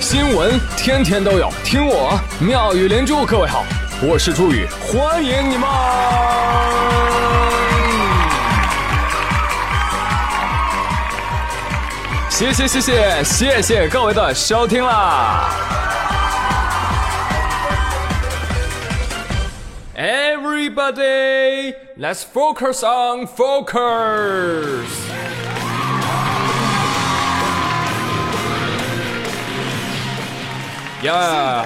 新闻天天都有，听我妙语连珠。各位好，我是朱宇，欢迎你们。谢谢谢谢谢谢各位的收听啦！Everybody, let's focus on focus. 呀，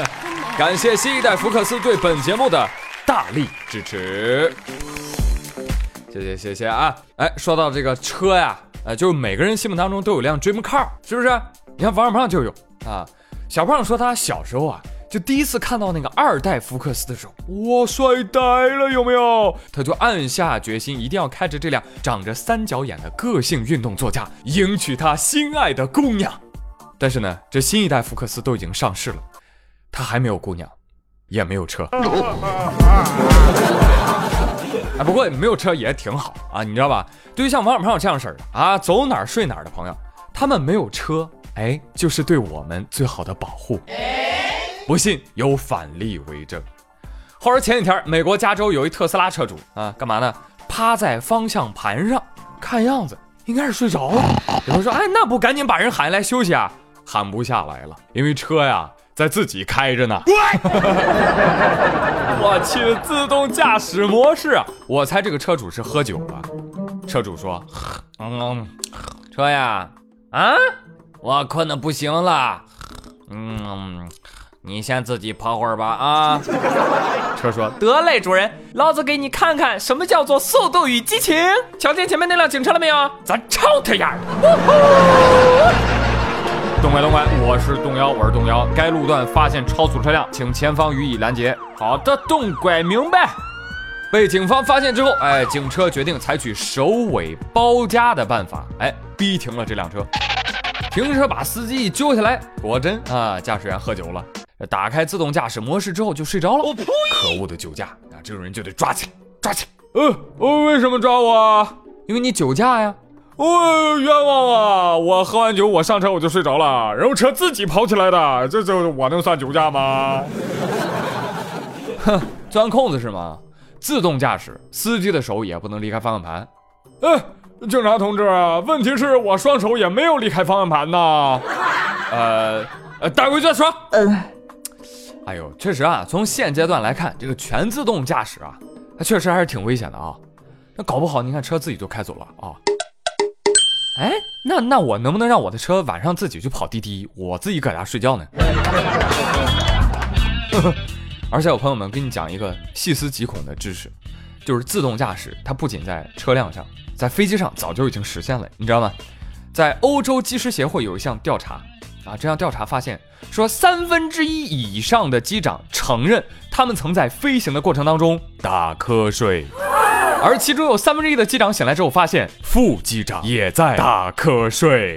感谢新一代福克斯对本节目的大力支持，谢谢谢谢啊！哎，说到这个车呀，呃，就是每个人心目当中都有辆 dream car，是不是？你看王小胖就有啊。小胖说他小时候啊，就第一次看到那个二代福克斯的时候，哇，帅呆了，有没有？他就暗下决心，一定要开着这辆长着三角眼的个性运动座驾，迎娶他心爱的姑娘。但是呢，这新一代福克斯都已经上市了，他还没有姑娘，也没有车。啊，不过没有车也挺好啊，你知道吧？对于像王小胖这样式的啊，走哪儿睡哪儿的朋友，他们没有车，哎，就是对我们最好的保护。不信有反例为证。话说前几天，美国加州有一特斯拉车主啊，干嘛呢？趴在方向盘上，看样子应该是睡着了。有人说，哎，那不赶紧把人喊来休息啊？喊不下来了，因为车呀在自己开着呢。我去，自动驾驶模式啊！我猜这个车主是喝酒了。车主说：“嗯，车呀，啊，我困得不行了。嗯，你先自己跑会儿吧啊。”车说：“得嘞，主人，老子给你看看什么叫做速度与激情。瞧见前面那辆警车了没有？咱超他丫的！”东拐东拐，我是东幺，我是东幺。该路段发现超速车辆，请前方予以拦截。好的，东拐，明白。被警方发现之后，哎，警车决定采取首尾包夹的办法，哎，逼停了这辆车。停车把司机一揪下来，果真啊，驾驶员喝酒了。打开自动驾驶模式之后就睡着了。可恶的酒驾啊！这种人就得抓起来，抓起来。呃，呃，为什么抓我？因为你酒驾呀。哦，冤枉啊！我喝完酒，我上车我就睡着了，然后车自己跑起来的，这这我能算酒驾吗？哼，钻空子是吗？自动驾驶，司机的手也不能离开方向盘。哎，警察同志，问题是我双手也没有离开方向盘呐。呃，呃，带回去再说。嗯。哎呦，确实啊，从现阶段来看，这个全自动驾驶啊，它确实还是挺危险的啊。那搞不好，你看车自己就开走了啊。哎，那那我能不能让我的车晚上自己去跑滴滴，我自己搁家睡觉呢？而且我朋友们跟你讲一个细思极恐的知识，就是自动驾驶它不仅在车辆上，在飞机上早就已经实现了，你知道吗？在欧洲机师协会有一项调查啊，这项调查发现说三分之一以上的机长承认他们曾在飞行的过程当中打瞌睡。而其中有三分之一的机长醒来之后，发现副机长也在打瞌睡。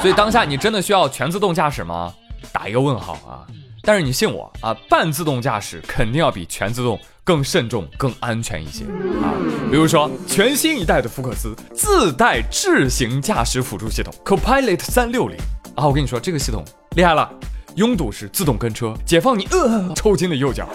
所以当下你真的需要全自动驾驶吗？打一个问号啊！但是你信我啊，半自动驾驶肯定要比全自动更慎重、更安全一些啊。比如说全新一代的福克斯自带智行驾驶辅助系统 Copilot 三六零啊，我跟你说这个系统厉害了，拥堵时自动跟车，解放你呃抽筋的右脚。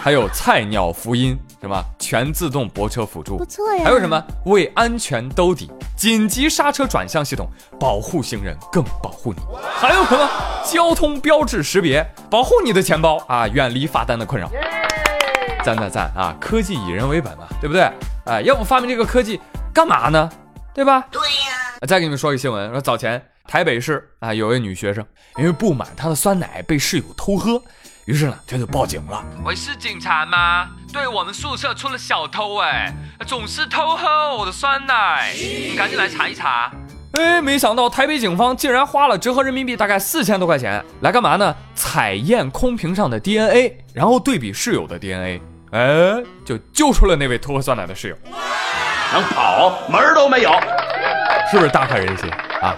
还有菜鸟福音什么全自动泊车辅助，不错呀。还有什么为安全兜底，紧急刹车转向系统，保护行人更保护你。还有什么交通标志识别，保护你的钱包啊，远离罚单的困扰。赞赞赞啊！科技以人为本嘛，对不对？哎，要不发明这个科技干嘛呢？对吧？对呀。再给你们说个新闻，说早前台北市啊有位女学生，因为不满她的酸奶被室友偷喝。于是呢，她就报警了。喂，是警察吗？对我们宿舍出了小偷，哎，总是偷喝我的酸奶，你赶紧来查一查。哎，没想到台北警方竟然花了折合人民币大概四千多块钱来干嘛呢？采验空瓶上的 DNA，然后对比室友的 DNA，哎，就救出了那位偷喝酸奶的室友。能跑门儿都没有，是不是大快人心啊？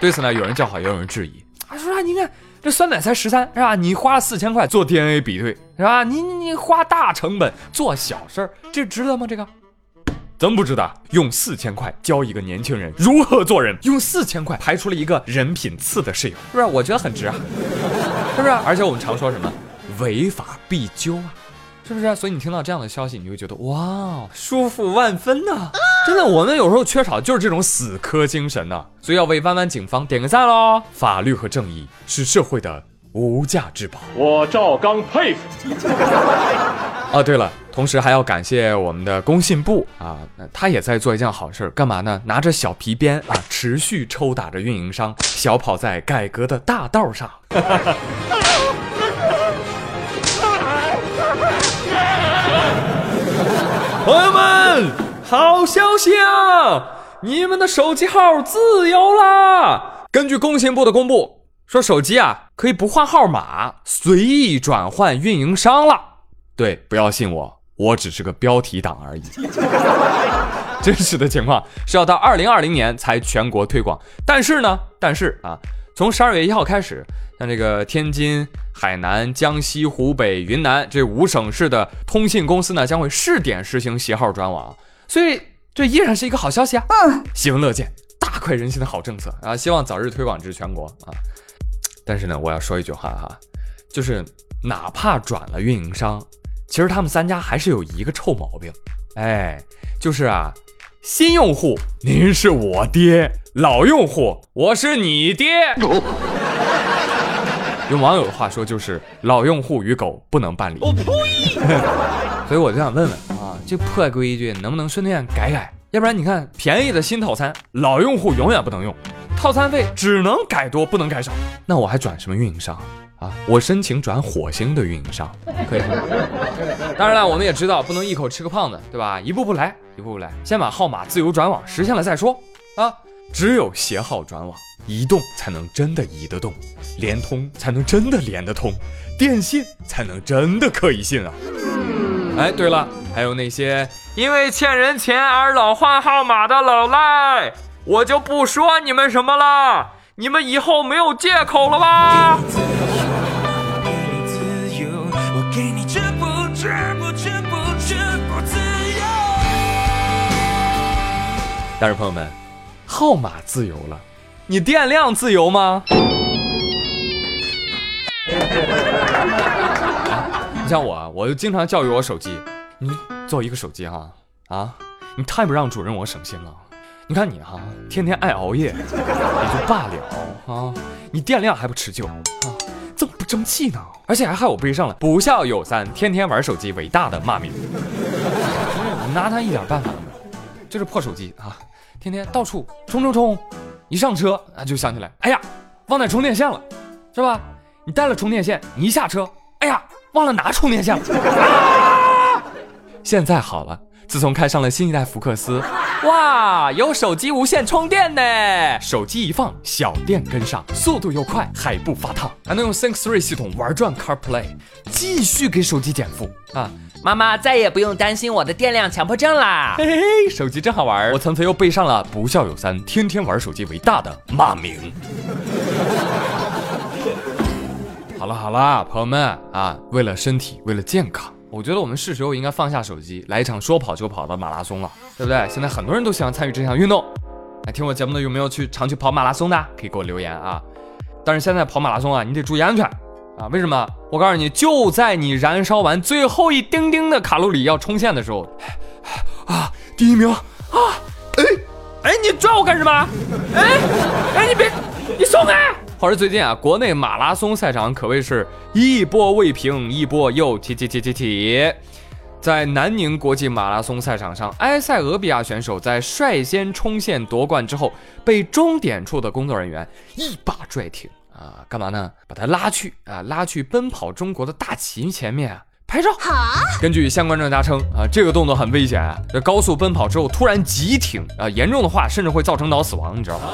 对此呢，有人叫好，也有人质疑。啊说啊，你看。这酸奶才十三，是吧？你花四千块做 DNA 比对，是吧？你你花大成本做小事儿，这值得吗？这个怎么不值得。用四千块教一个年轻人如何做人，用四千块排除了一个人品次的室友，是不是？我觉得很值啊，是不是？而且我们常说什么，违法必究啊，是不是？所以你听到这样的消息，你会觉得哇，舒服万分呐！真的，我们有时候缺少就是这种死磕精神呐，所以要为弯弯警方点个赞喽！法律和正义是社会的无价之宝。我赵刚佩服。哦，对了，同时还要感谢我们的工信部啊，他也在做一件好事，干嘛呢？拿着小皮鞭啊，持续抽打着运营商，小跑在改革的大道上。朋友们，好消息啊！你们的手机号自由啦！根据工信部的公布，说手机啊可以不换号码，随意转换运营商了。对，不要信我，我只是个标题党而已。真实的情况是要到二零二零年才全国推广。但是呢，但是啊，从十二月一号开始，像这个天津、海南、江西、湖北、云南这五省市的通信公司呢，将会试点实行携号转网。所以这依然是一个好消息啊！嗯，喜闻乐见，大快人心的好政策啊！希望早日推广至全国啊！但是呢，我要说一句话哈，就是哪怕转了运营商。其实他们三家还是有一个臭毛病，哎，就是啊，新用户您是我爹，老用户我是你爹。用网友的话说就是老用户与狗不能办理。我呸！所以我就想问问啊，这破规矩能不能顺便改改？要不然你看便宜的新套餐，老用户永远不能用，套餐费只能改多不能改少，那我还转什么运营商？啊，我申请转火星的运营商，可以吗。当然了，我们也知道不能一口吃个胖子，对吧？一步步来，一步步来，先把号码自由转网实现了再说。啊，只有携号转网，移动才能真的移得动，联通才能真的连得通，电信才能真的可以信啊。哎，对了，还有那些因为欠人钱而老换号码的老赖，我就不说你们什么了，你们以后没有借口了吧？但是朋友们，号码自由了，你电量自由吗？你像我，啊，我就经常教育我手机，你做一个手机哈啊，你太不让主人我省心了。你看你哈，天天爱熬夜也就罢了啊，你电量还不持久啊，怎么不争气呢？而且还害我背上了不孝有三，天天玩手机伟大的骂名。你 拿他一点办法都没有，就是破手机啊！天天到处冲冲冲，一上车啊就想起来，哎呀，忘带充电线了，是吧？你带了充电线，你一下车，忘了拿充电线了。现在好了，自从开上了新一代福克斯，哇，有手机无线充电呢，手机一放，小电跟上，速度又快，还不发烫，还能用 Sync 3系统玩转 CarPlay，继续给手机减负啊。妈妈再也不用担心我的电量强迫症啦！嘿嘿嘿，手机真好玩，我层层又背上了“不孝有三，天天玩手机为大”的骂名。好了好了，朋友们啊，为了身体，为了健康，我觉得我们是时候应该放下手机，来一场说跑就跑的马拉松了，对不对？现在很多人都喜欢参与这项运动。来听我节目的有没有去常去跑马拉松的？可以给我留言啊。但是现在跑马拉松啊，你得注意安全。啊，为什么？我告诉你，就在你燃烧完最后一丁丁的卡路里要冲线的时候，啊，第一名啊，哎，哎，你抓我干什么？哎，哎，你别，你松开！话说最近啊，国内马拉松赛场可谓是一波未平，一波又起起起起起。在南宁国际马拉松赛场上，埃塞俄比亚选手在率先冲线夺冠之后，被终点处的工作人员一把拽停。啊，干嘛呢？把他拉去啊，拉去奔跑中国的大旗前面啊，拍照。根据相关专家称啊，这个动作很危险，在高速奔跑之后突然急停啊，严重的话甚至会造成脑死亡，你知道吗？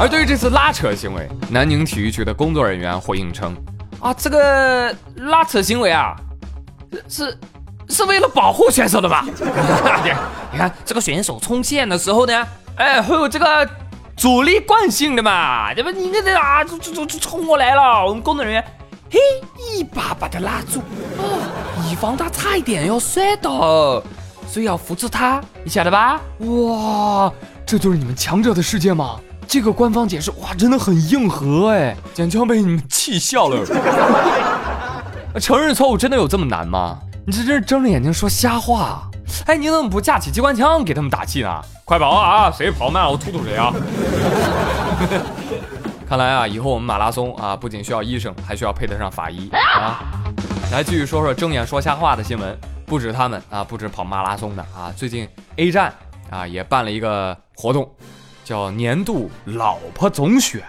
而对于这次拉扯行为，南宁体育局的工作人员回应称，啊，这个拉扯行为啊，是是为了保护选手的吧？你看这个选手冲线的时候呢，哎，会有这个。阻力惯性的嘛，对吧？你这这啊，就就就冲过来了，我们工作人员嘿一把把他拉住，哦以防他差一点要摔倒。所以要扶住他，你晓得吧？哇，这就是你们强者的世界吗？这个官方解释哇，真的很硬核哎，简直要被你们气笑了。承认错误真的有这么难吗？你这真是睁着眼睛说瞎话。哎，你怎么不架起机关枪给他们打气呢？快跑啊！谁跑慢了我突突谁啊！看来啊，以后我们马拉松啊，不仅需要医生，还需要配得上法医啊。来继续说说睁眼说瞎话的新闻，不止他们啊，不止跑马拉松的啊，最近 A 站啊也办了一个活动，叫年度老婆总选。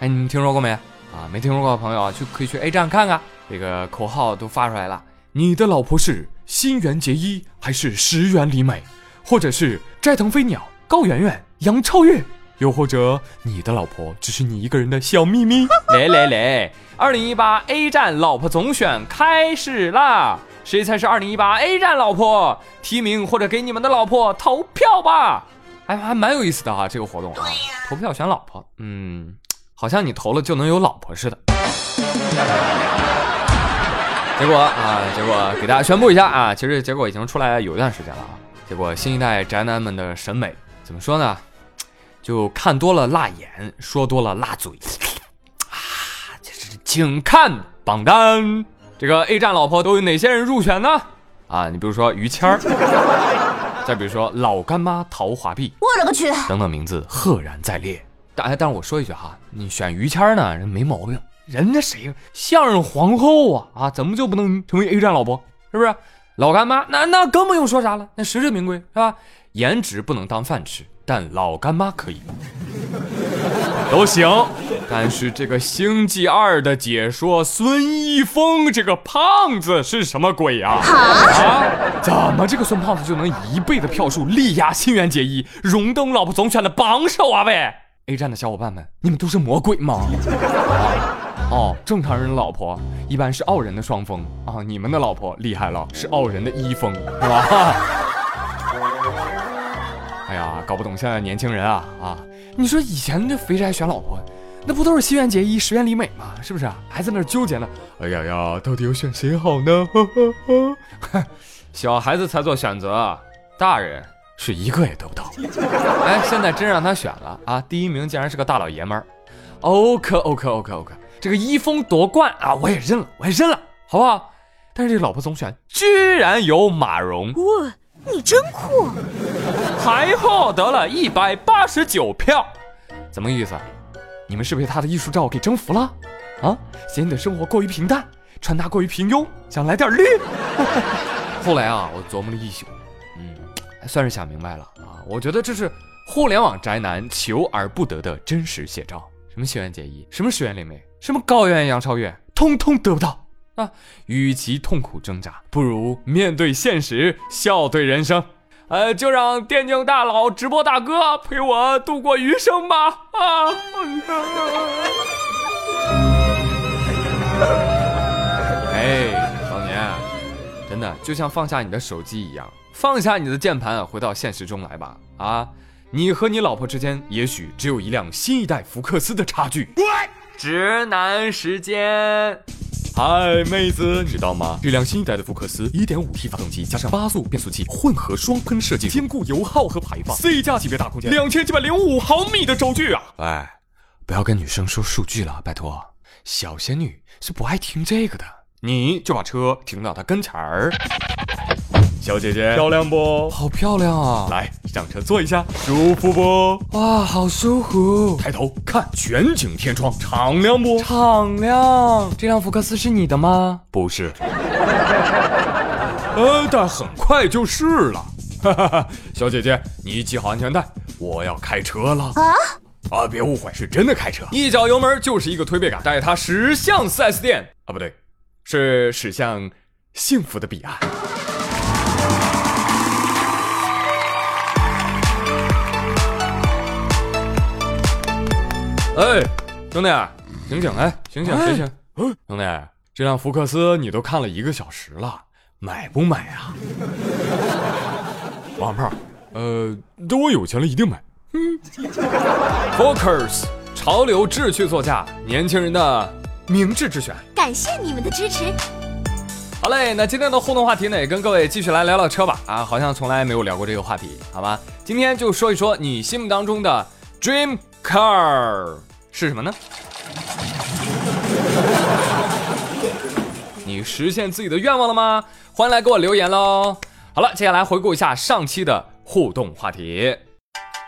哎，你听说过没？啊，没听说过的朋友啊，去可以去 A 站看看，这个口号都发出来了。你的老婆是新垣结衣还是石原里美，或者是斋藤飞鸟、高圆圆、杨超越？又或者你的老婆只是你一个人的小秘密？来来来，二零一八 A 站老婆总选开始啦！谁才是二零一八 A 站老婆？提名或者给你们的老婆投票吧！哎，还蛮有意思的啊，这个活动啊，投票选老婆，嗯，好像你投了就能有老婆似的。结果啊，结果给大家宣布一下啊，其实结果已经出来有一段时间了啊。结果新一代宅男们的审美怎么说呢？就看多了辣眼，说多了辣嘴，啊，这是请看榜单。这个 A 站老婆都有哪些人入选呢？啊，你比如说于谦儿，再比如说老干妈陶华碧，我勒个去，等等名字赫然在列。但但是我说一句哈，你选于谦儿呢，人没毛病，人家谁相声皇后啊啊，怎么就不能成为 A 站老婆？是不是？老干妈那那更不用说啥了，那实至名归是吧？颜值不能当饭吃。但老干妈可以，都行。但是这个星际二的解说孙一峰这个胖子是什么鬼呀？啊？怎么这个孙胖子就能一倍的票数力压新垣结衣，荣登老婆总选的榜首啊？喂，A 站的小伙伴们，你们都是魔鬼吗？哦，正常人的老婆一般是傲人的双峰啊，你们的老婆厉害了，是傲人的一峰，是吧？搞不懂现在年轻人啊啊！你说以前这肥宅选老婆，那不都是新垣结衣、石原里美吗？是不是？还在那纠结呢？哎呀呀，到底要选谁好呢？小孩子才做选择，大人是一个也得不到。哎，现在真让他选了啊！第一名竟然是个大老爷们儿。OK OK OK OK，这个一峰夺冠啊，我也认了，我也认了，好不好？但是这老婆总选居然有马蓉。哇，你真酷！还获得了一百八十九票，怎么意思？你们是被他的艺术照给征服了？啊，嫌你的生活过于平淡，穿搭过于平庸，想来点绿？后来啊，我琢磨了一宿，嗯，算是想明白了啊。我觉得这是互联网宅男求而不得的真实写照。什么新垣结衣，什么石原里美，什么高圆圆、杨超越，通通得不到啊！与其痛苦挣扎，不如面对现实，笑对人生。呃，就让电竞大佬、直播大哥陪我度过余生吧！啊！哎，老年，真的就像放下你的手机一样，放下你的键盘，回到现实中来吧！啊，你和你老婆之间也许只有一辆新一代福克斯的差距。直男时间。嗨，妹子，你知道吗？这辆新一代的福克斯 1.5T 发动机加上八速变速器混合双喷射技术，兼顾油耗和排放，C 加级别大空间，两千七百零五毫米的轴距啊！哎，不要跟女生说数据了，拜托，小仙女是不爱听这个的。你就把车停到她跟前儿。小姐姐，漂亮不？好漂亮啊！来上车坐一下，舒服不？哇，好舒服！抬头看全景天窗，敞亮不？敞亮。这辆福克斯是你的吗？不是。呃，但很快就是了。哈哈哈，小姐姐，你系好安全带，我要开车了。啊？啊，别误会，是真的开车，一脚油门就是一个推背感，带它驶向 4S 店啊，不对，是驶向幸福的彼岸。哎，兄弟，醒醒！哎，醒醒，醒醒！兄弟，这辆福克斯你都看了一个小时了，买不买啊？王胖，呃，等我有钱了一定买。嗯，Focus，潮流志趣座驾，年轻人的明智之选。感谢你们的支持。好嘞，那今天的互动话题呢，也跟各位继续来聊聊车吧。啊，好像从来没有聊过这个话题，好吧？今天就说一说你心目当中的 dream car 是什么呢？你实现自己的愿望了吗？欢迎来给我留言喽！好了，接下来回顾一下上期的互动话题。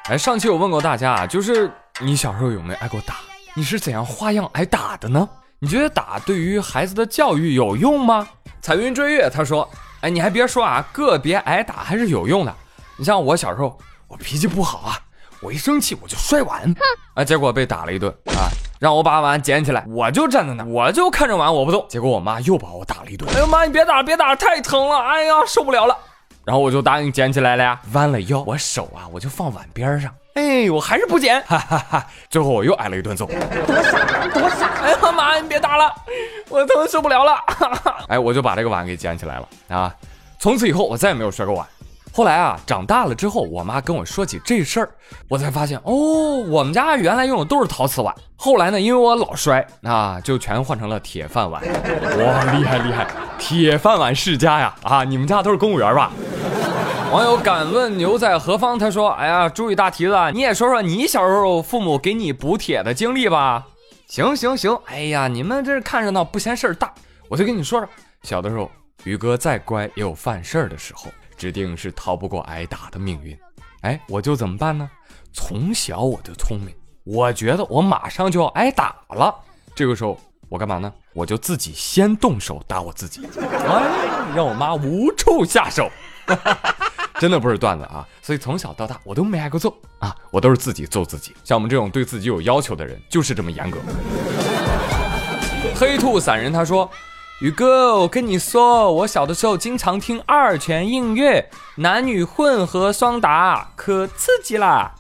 哎，上期我问过大家啊，就是你小时候有没有挨过打？你是怎样花样挨打的呢？你觉得打对于孩子的教育有用吗？彩云追月他说：“哎，你还别说啊，个别挨打还是有用的。你像我小时候，我脾气不好啊，我一生气我就摔碗，啊，结果被打了一顿啊，让我把碗捡起来，我就站在那，我就看着碗我不动，结果我妈又把我打了一顿。哎呦妈，你别打，别打，太疼了，哎呀，受不了了。然后我就答应捡起来了呀，弯了腰，我手啊我就放碗边上。”哎，我还是不捡，哈哈哈！最后我又挨了一顿揍，多傻，多傻！哎呀妈，你别打了，我疼受不了了，哈哈！哎，我就把这个碗给捡起来了啊！从此以后我再也没有摔过碗。后来啊，长大了之后，我妈跟我说起这事儿，我才发现哦，我们家原来用的都是陶瓷碗。后来呢，因为我老摔啊，就全换成了铁饭碗。哇，厉害厉害，铁饭碗世家呀！啊，你们家都是公务员吧？网友敢问牛在何方？他说：“哎呀，注意大蹄子，你也说说你小时候父母给你补铁的经历吧。”行行行，哎呀，你们这看热闹不嫌事儿大，我就跟你说说，小的时候，宇哥再乖也有犯事儿的时候，指定是逃不过挨打的命运。哎，我就怎么办呢？从小我就聪明，我觉得我马上就要挨打了，这个时候我干嘛呢？我就自己先动手打我自己，哎，让我妈无处下手。真的不是段子啊！所以从小到大我都没挨过揍啊，我都是自己揍自己。像我们这种对自己有要求的人，就是这么严格。黑兔散人他说：“宇哥，我跟你说，我小的时候经常听二泉映月，男女混合双打，可刺激啦！”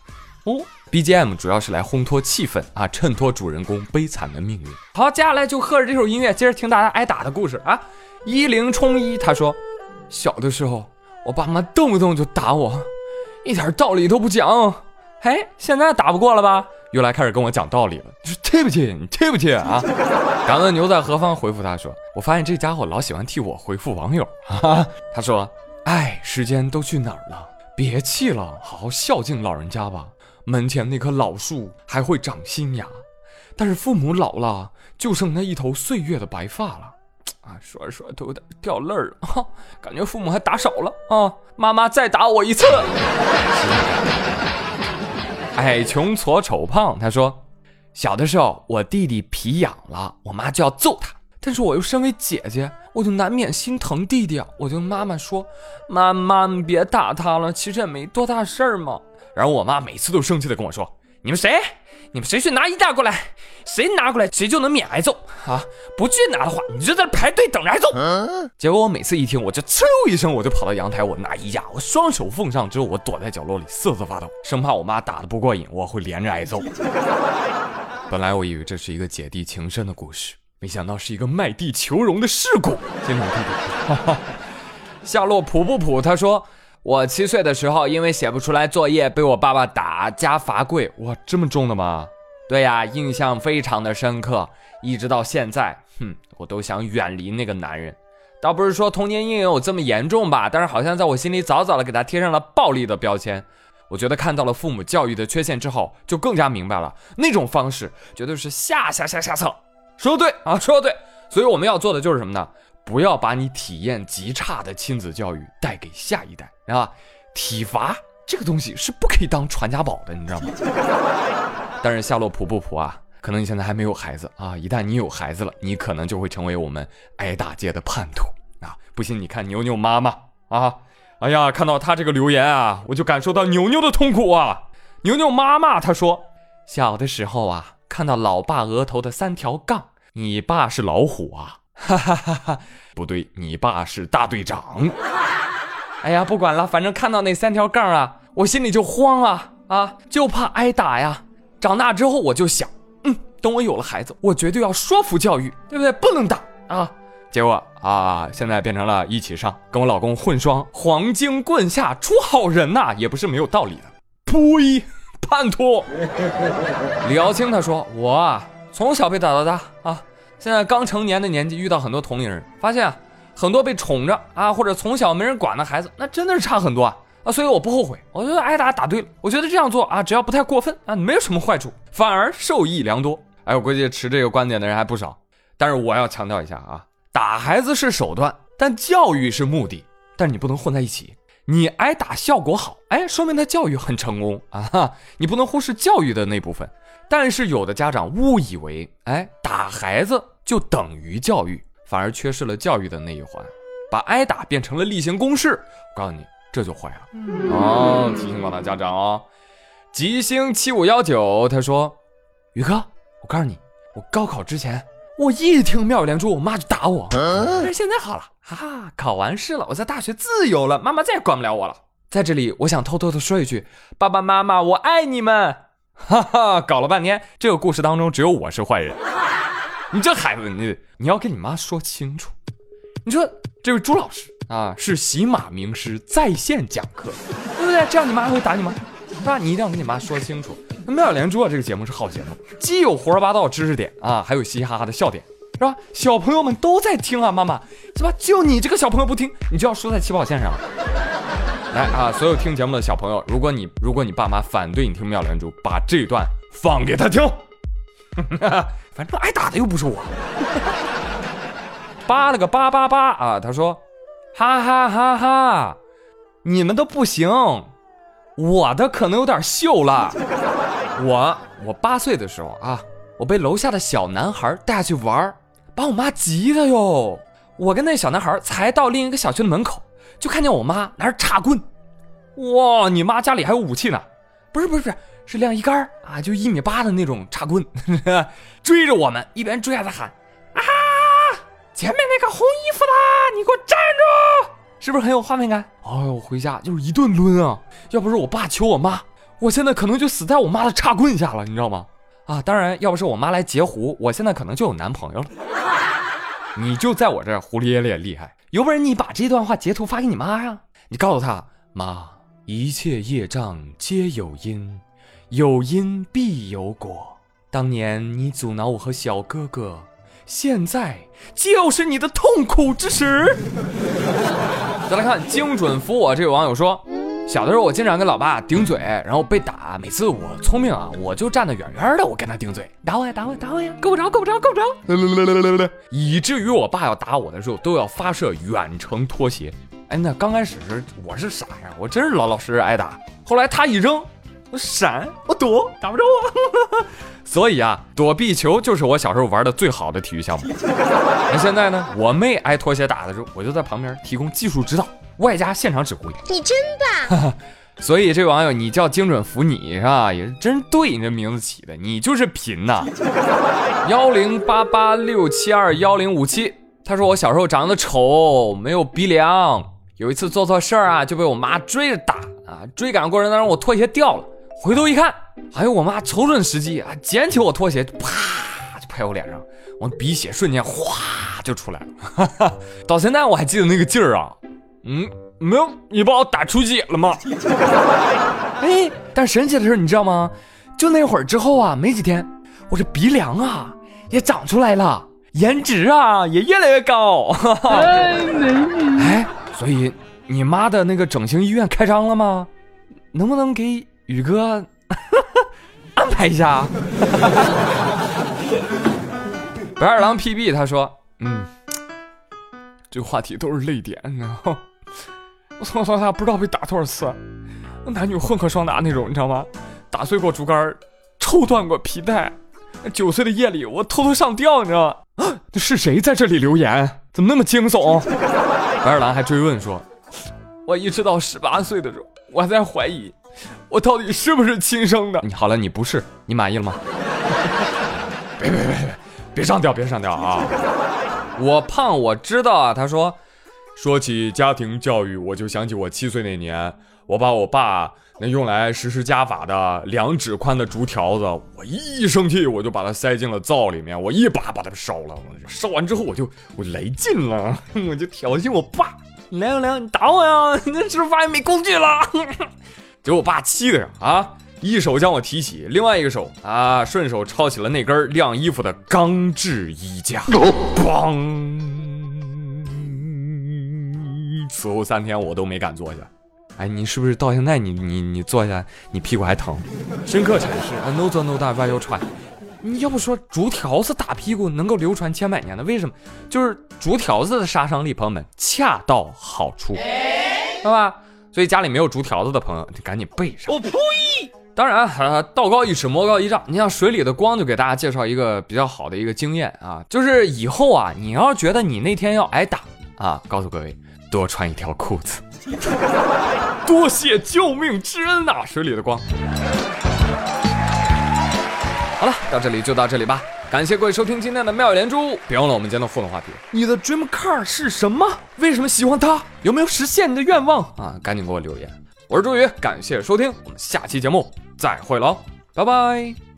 哦，BGM 主要是来烘托气氛啊，衬托主人公悲惨的命运。好，接下来就喝着这首音乐，接着听大家挨打的故事啊。一零冲一他说：“小的时候。”我爸妈动不动就打我，一点道理都不讲。嘿，现在打不过了吧？又来开始跟我讲道理了。你说气不气，你气不气啊？敢问牛在何方？回复他说：“我发现这家伙老喜欢替我回复网友。”他说：“哎，时间都去哪儿了？别气了，好好孝敬老人家吧。门前那棵老树还会长新芽，但是父母老了，就剩那一头岁月的白发了。”啊，说着说着都有点掉泪儿了，感觉父母还打少了啊！妈妈再打我一次。矮穷矬丑胖，他说，小的时候我弟弟皮痒了，我妈就要揍他，但是我又身为姐姐，我就难免心疼弟弟，我就跟妈妈说，妈妈你别打他了，其实也没多大事儿嘛。然后我妈每次都生气的跟我说，你们谁？你们谁去拿衣架过来？谁拿过来，谁就能免挨揍啊！不去拿的话，你就在这排队等着挨揍。结果我每次一听，我就哧一声，我就跑到阳台，我拿衣架，我双手奉上之后，我躲在角落里瑟瑟发抖，生怕我妈打的不过瘾，我会连着挨揍。本来我以为这是一个姐弟情深的故事，没想到是一个卖地求荣的事故。金龙弟弟，哈哈。夏洛普不普他说。我七岁的时候，因为写不出来作业，被我爸爸打加罚跪。哇，这么重的吗？对呀，印象非常的深刻，一直到现在，哼，我都想远离那个男人。倒不是说童年阴影有这么严重吧，但是好像在我心里早早的给他贴上了暴力的标签。我觉得看到了父母教育的缺陷之后，就更加明白了那种方式绝对是下下下下策。说的对啊，说的对。所以我们要做的就是什么呢？不要把你体验极差的亲子教育带给下一代，啊！体罚这个东西是不可以当传家宝的，你知道吗？但是夏洛普不普啊，可能你现在还没有孩子啊，一旦你有孩子了，你可能就会成为我们挨打界的叛徒啊！不信你看牛牛妈妈啊，哎呀，看到他这个留言啊，我就感受到牛牛的痛苦啊！牛牛妈妈她说，小的时候啊，看到老爸额头的三条杠，你爸是老虎啊。哈哈哈哈不对，你爸是大队长。哎呀，不管了，反正看到那三条杠啊，我心里就慌啊啊，就怕挨打呀。长大之后我就想，嗯，等我有了孩子，我绝对要说服教育，对不对？不能打啊。结果啊，现在变成了一起上，跟我老公混双，黄金棍下出好人呐，也不是没有道理的。呸，叛徒！李瑶清他说，我啊，从小被打到大啊。现在刚成年的年纪，遇到很多同龄人，发现啊，很多被宠着啊，或者从小没人管的孩子，那真的是差很多啊啊！所以我不后悔，我觉得挨打打对了，我觉得这样做啊，只要不太过分啊，没有什么坏处，反而受益良多。哎，我估计持这个观点的人还不少。但是我要强调一下啊，打孩子是手段，但教育是目的，但是你不能混在一起。你挨打效果好，哎，说明他教育很成功啊！哈，你不能忽视教育的那部分。但是有的家长误以为，哎，打孩子就等于教育，反而缺失了教育的那一环，把挨打变成了例行公事。我告诉你，这就坏了哦！提醒广大家长哦。吉星七五幺九他说：“宇哥，我告诉你，我高考之前，我一听妙语连珠，我妈就打我。但是现在好了，哈哈，考完试了，我在大学自由了，妈妈再也管不了我了。在这里，我想偷偷的说一句，爸爸妈妈，我爱你们。”哈哈，搞了半天，这个故事当中只有我是坏人。你这孩子，你你要跟你妈说清楚。你说这位朱老师啊，是喜马名师在线讲课，对不对？这样你妈还会打你吗？是吧？你一定要跟你妈说清楚。妙连珠啊，这个节目是好节目，既有胡说八道知识点啊，还有嘻嘻哈哈的笑点，是吧？小朋友们都在听啊，妈妈，是吧？就你这个小朋友不听，你就要输在起跑线上了。来啊！所有听节目的小朋友，如果你如果你爸妈反对你听妙连珠，把这段放给他听。反正挨打的又不是我。扒了个八八八啊！他说，哈哈哈哈，你们都不行，我的可能有点秀了。我我八岁的时候啊，我被楼下的小男孩带去玩，把我妈急的哟。我跟那小男孩才到另一个小区的门口。就看见我妈拿着叉棍，哇！你妈家里还有武器呢？不是不是不是，是晾衣杆啊，就一米八的那种叉棍，追着我们，一边追还在喊啊！前面那个红衣服的，你给我站住！是不是很有画面感？哎呦，回家就是一顿抡啊！要不是我爸求我妈，我现在可能就死在我妈的叉棍下了，你知道吗？啊，当然，要不是我妈来截胡，我现在可能就有男朋友了。你就在我这儿胡咧咧厉害。有本事你把这段话截图发给你妈呀！你告诉她，妈，一切业障皆有因，有因必有果。当年你阻挠我和小哥哥，现在就是你的痛苦之时。再来看精准扶我这位网友说。小的时候，我经常跟老爸顶嘴，然后被打。每次我聪明啊，我就站得远远的，我跟他顶嘴，打我呀，打我，打我呀，够不着，够不着，够不着，以至于我爸要打我的时候，都要发射远程拖鞋。哎，那刚开始是我是傻呀，我真是老老实实挨打。后来他一扔，我闪，我躲，打不着我。所以啊，躲避球就是我小时候玩的最好的体育项目。那现在呢，我妹挨拖鞋打的时候，我就在旁边提供技术指导。外加现场指挥，你真棒！所以这位网友，你叫精准服你是吧？也是真对，你这名字起的，你就是贫呐。幺零八八六七二幺零五七，他说我小时候长得丑，没有鼻梁，有一次做错事儿啊，就被我妈追着打啊。追赶过程当中，我拖鞋掉了，回头一看，哎呦，我妈瞅准时机啊，捡起我拖鞋，啪就拍我脸上，我鼻血瞬间哗就出来了。到现在我还记得那个劲儿啊。嗯，没有，你把我打出血了吗？哎，但神奇的是，你知道吗？就那会儿之后啊，没几天，我这鼻梁啊也长出来了，颜值啊也越来越高。哎，美女！哎，所以你妈的那个整形医院开张了吗？能不能给宇哥 安排一下？白二郎 PB 他说，嗯，这个话题都是泪点，然后。我从小到大不知道被打多少次，男女混合双打那种，你知道吗？打碎过竹竿，抽断过皮带。九岁的夜里，我偷偷上吊，你知道吗？啊，是谁在这里留言？怎么那么惊悚？白二郎还追问说：“我一直到十八岁的时候，我还在怀疑，我到底是不是亲生的？”你好了，你不是，你满意了吗？别别别别，别上吊，别上吊啊！我胖，我知道啊。他说。说起家庭教育，我就想起我七岁那年，我把我爸那用来实施家法的两指宽的竹条子，我一生气我就把它塞进了灶里面，我一把把它烧了。烧完之后我就我来劲了，我就挑衅我爸：“凉凉，你打我呀？你是不是发现没工具了？” 结果我爸气的呀啊，一手将我提起，另外一个手啊顺手抄起了那根晾衣服的钢制衣架，嘣。此后三天我都没敢坐下。哎，你是不是到现在你你你坐下，你屁股还疼？深刻阐释，no 做 no die，why you try？你要不说竹条子打屁股能够流传千百年的，为什么？就是竹条子的杀伤力，朋友们恰到好处，知道吧？所以家里没有竹条子的朋友，你赶紧备上。我呸！当然，呃，道高一尺，魔高一丈。你像水里的光，就给大家介绍一个比较好的一个经验啊，就是以后啊，你要觉得你那天要挨打啊，告诉各位，多穿一条裤子。多谢救命之恩呐，水里的光。好了，到这里就到这里吧。感谢各位收听今天的妙语连珠，别忘了我们今天的互动话题：你的 dream car 是什么？为什么喜欢它？有没有实现你的愿望啊？赶紧给我留言。我是朱宇，感谢收听，我们下期节目再会喽，拜拜。